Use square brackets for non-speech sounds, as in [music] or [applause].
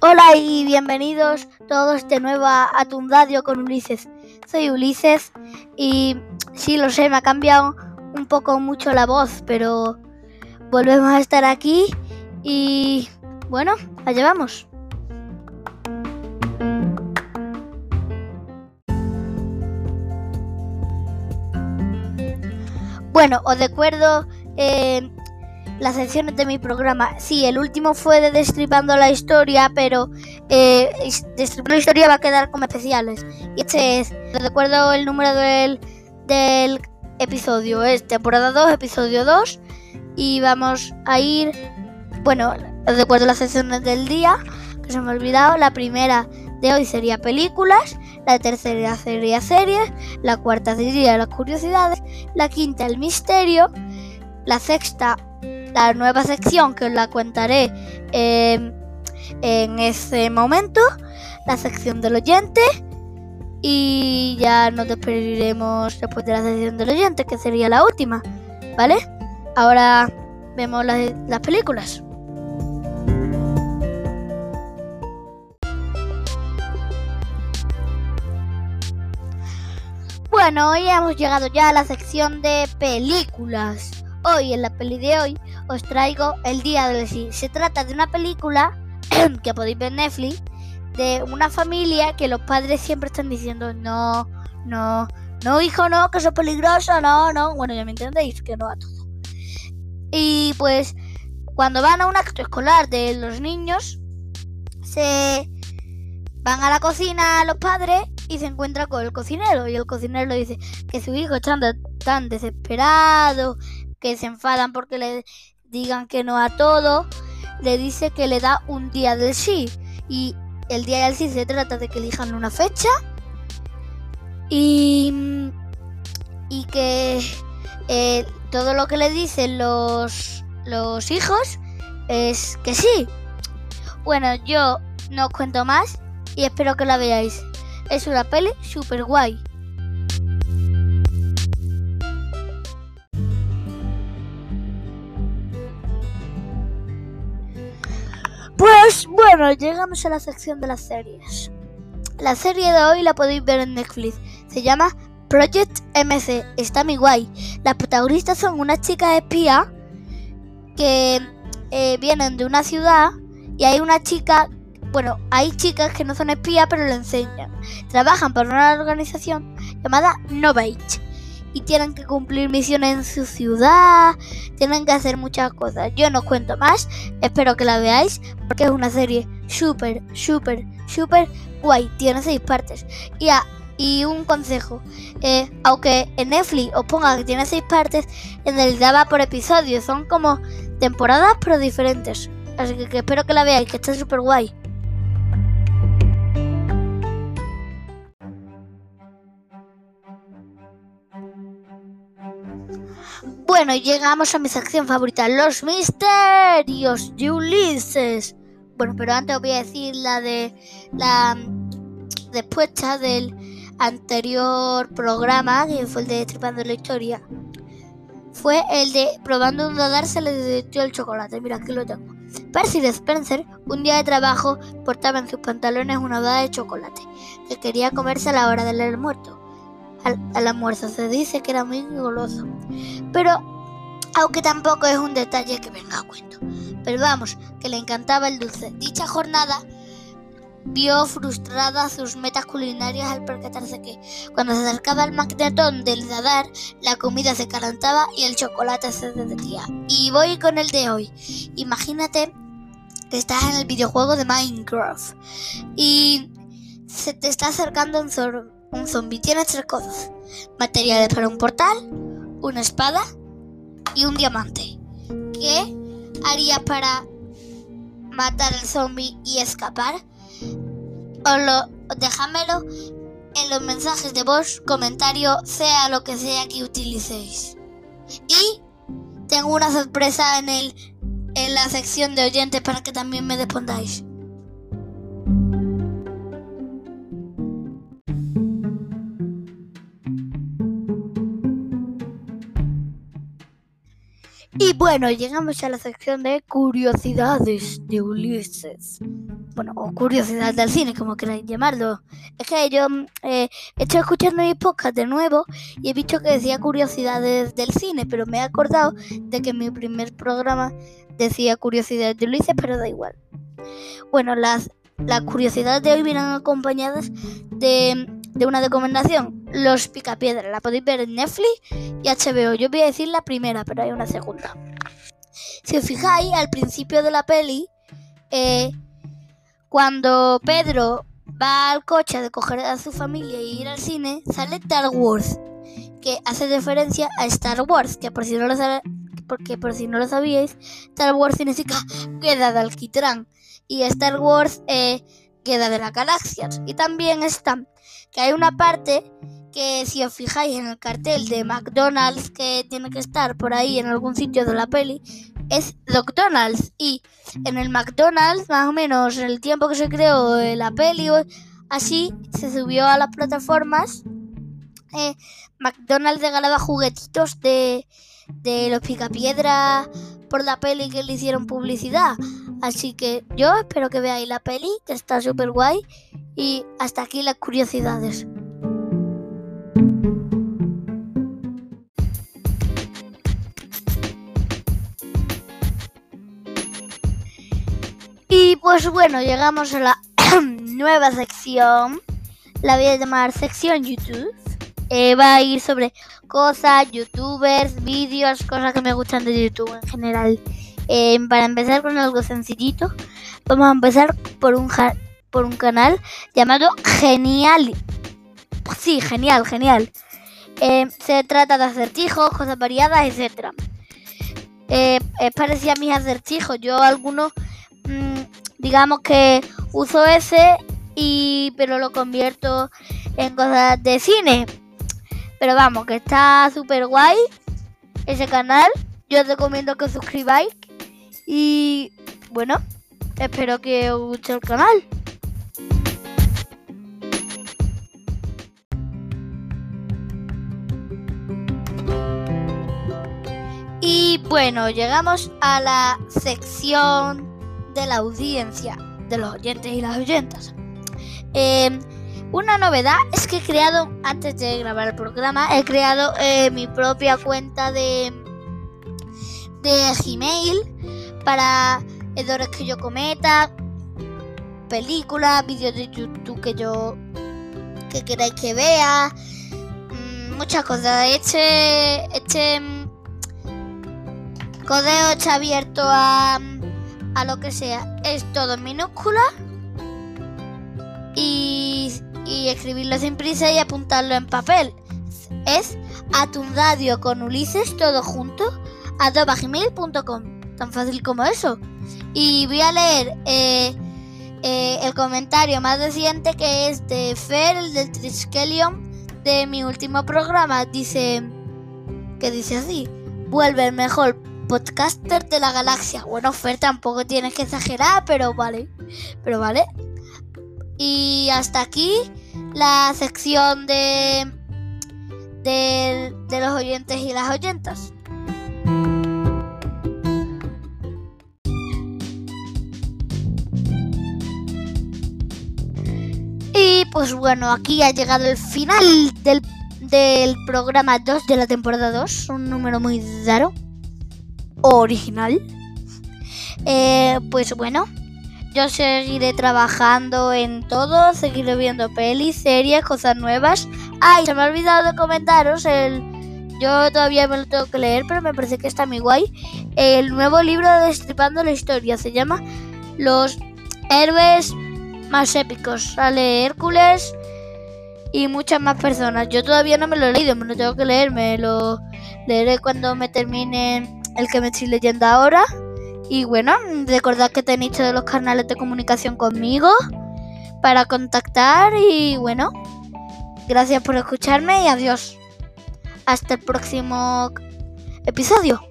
Hola y bienvenidos todos de nuevo a Tundadio con Ulises. Soy Ulises y sí lo sé, me ha cambiado un poco mucho la voz, pero volvemos a estar aquí y bueno, allá vamos. Bueno, os recuerdo eh, las secciones de mi programa. Sí, el último fue de Destripando la Historia, pero eh, Destripando la Historia va a quedar como especiales. Y este es, recuerdo el número del, del episodio, es temporada 2, episodio 2. Y vamos a ir, bueno, recuerdo las secciones del día, que se me ha olvidado. La primera de hoy sería películas, la tercera sería series, la cuarta sería las curiosidades, la quinta el misterio, la sexta la nueva sección que os la contaré em, en ese momento, la sección del oyente y ya nos despediremos después de la sección del oyente que sería la última, ¿vale? Ahora vemos las, las películas. Bueno, hoy hemos llegado ya a la sección de películas. Hoy, en la peli de hoy, os traigo El Día del Sí. Se trata de una película [clears throat] que podéis ver en Netflix de una familia que los padres siempre están diciendo no, no, no, hijo, no, que eso es peligroso, no, no. Bueno, ya me entendéis, que no a todo. Y pues, cuando van a un acto escolar de los niños, se van a la cocina los padres y se encuentran con el cocinero. Y el cocinero le dice que su hijo está tan desesperado, que se enfadan porque le digan que no a todo, le dice que le da un día del sí. Y el día del sí se trata de que elijan una fecha y, y que eh, todo lo que le dicen los, los hijos es que sí. Bueno, yo no os cuento más y espero que la veáis. Es una peli super guay. Pues bueno, llegamos a la sección de las series. La serie de hoy la podéis ver en Netflix. Se llama Project MC. Está muy guay. Las protagonistas son unas chicas espías que eh, vienen de una ciudad y hay una chica, bueno, hay chicas que no son espías pero lo enseñan. Trabajan para una organización llamada Novage y tienen que cumplir misiones en su ciudad, tienen que hacer muchas cosas. Yo no cuento más, espero que la veáis porque es una serie súper, súper, súper guay. Tiene seis partes. Y, y un consejo, eh, aunque en Netflix os ponga que tiene seis partes, en realidad va por episodios, son como temporadas pero diferentes. Así que, que espero que la veáis, que está súper guay. Bueno, llegamos a mi sección favorita, los misterios de Ulises. Bueno, pero antes os voy a decir la de la respuesta del anterior programa, que fue el de Tripando la Historia. Fue el de probando un radar se le derritió el chocolate. Mira, aquí lo tengo. Percy Spencer, un día de trabajo, portaba en sus pantalones una dada de chocolate que quería comerse a la hora del almuerzo al, almuerzo. Se dice que era muy goloso. Pero, aunque tampoco es un detalle que venga a cuento. Pero vamos, que le encantaba el dulce. Dicha jornada vio frustradas sus metas culinarias al percatarse que cuando se acercaba al magnetón del radar, la comida se calentaba y el chocolate se derretía. Y voy con el de hoy. Imagínate que estás en el videojuego de Minecraft y se te está acercando un zorro un zombie tiene tres cosas. Materiales para un portal, una espada y un diamante. ¿Qué harías para matar al zombie y escapar? O lo, déjamelo en los mensajes de voz, comentario, sea lo que sea que utilicéis. Y tengo una sorpresa en el en la sección de oyentes para que también me respondáis. Y bueno, llegamos a la sección de curiosidades de Ulises. Bueno, o curiosidades del cine, como queráis llamarlo. Es que yo eh, he estado escuchando mi podcast de nuevo y he visto que decía curiosidades del cine, pero me he acordado de que mi primer programa decía curiosidades de Ulises, pero da igual. Bueno, las, las curiosidades de hoy vienen acompañadas de de una recomendación, Los Picapiedras. La podéis ver en Netflix y HBO. Yo voy a decir la primera, pero hay una segunda. Si os fijáis, al principio de la peli, eh, cuando Pedro va al coche de coger a su familia y ir al cine, sale Star Wars, que hace referencia a Star Wars, que por si no lo porque por si no lo sabíais, Star Wars significa [laughs] queda de alquitrán y Star Wars eh, queda de las galaxias. Y también está que hay una parte que si os fijáis en el cartel de McDonald's que tiene que estar por ahí en algún sitio de la peli, es McDonald's. Y en el McDonald's, más o menos en el tiempo que se creó la peli, así se subió a las plataformas. Eh, McDonald's regalaba juguetitos de, de los picapiedras por la peli que le hicieron publicidad. Así que yo espero que veáis la peli, que está súper guay. Y hasta aquí las curiosidades. Y pues bueno, llegamos a la [clears throat] nueva sección. La voy a llamar sección YouTube. Eh, va a ir sobre cosas, youtubers, vídeos, cosas que me gustan de YouTube en general. Eh, para empezar con algo sencillito, vamos a empezar por un, por un canal llamado Genial. Sí, genial, genial. Eh, se trata de acertijos, cosas variadas, etc. Eh, es parecido a mis acertijos. Yo algunos, mm, digamos que uso ese, y, pero lo convierto en cosas de cine. Pero vamos, que está súper guay ese canal. Yo os recomiendo que os suscribáis. Y bueno, espero que os guste el canal. Y bueno, llegamos a la sección de la audiencia, de los oyentes y las oyentas. Em, una novedad es que he creado, antes de grabar el programa, he creado eh, mi propia cuenta de, de Gmail para errores que yo cometa, películas, vídeos de YouTube que yo que queráis que vea, mm, muchas cosas. Este, este mm, codeo está abierto a, a lo que sea. Es todo en minúscula y y escribirlo sin prisa y apuntarlo en papel. Es atundadio con Ulises todo junto gmail.com. Tan fácil como eso. Y voy a leer eh, eh, el comentario más reciente que es de Fer, el del Triskelion, de mi último programa. Dice que dice así: Vuelve el mejor podcaster de la galaxia. Bueno, Fer, tampoco tienes que exagerar, pero vale. Pero vale. Y hasta aquí la sección de, de, los oyentes y las oyentas. Pues bueno, aquí ha llegado el final del, del programa 2 de la temporada 2. Un número muy raro. Original. Eh, pues bueno, yo seguiré trabajando en todo, seguiré viendo pelis, series, cosas nuevas. Ay, se me ha olvidado de comentaros el... Yo todavía me lo tengo que leer, pero me parece que está muy guay. El nuevo libro de Destripando la Historia se llama Los héroes más épicos. Sale Hércules y muchas más personas. Yo todavía no me lo he leído, me lo tengo que leer. Me lo leeré cuando me termine el que me estoy leyendo ahora. Y bueno, recordad que tenéis todos los canales de comunicación conmigo para contactar y bueno, gracias por escucharme y adiós. Hasta el próximo episodio.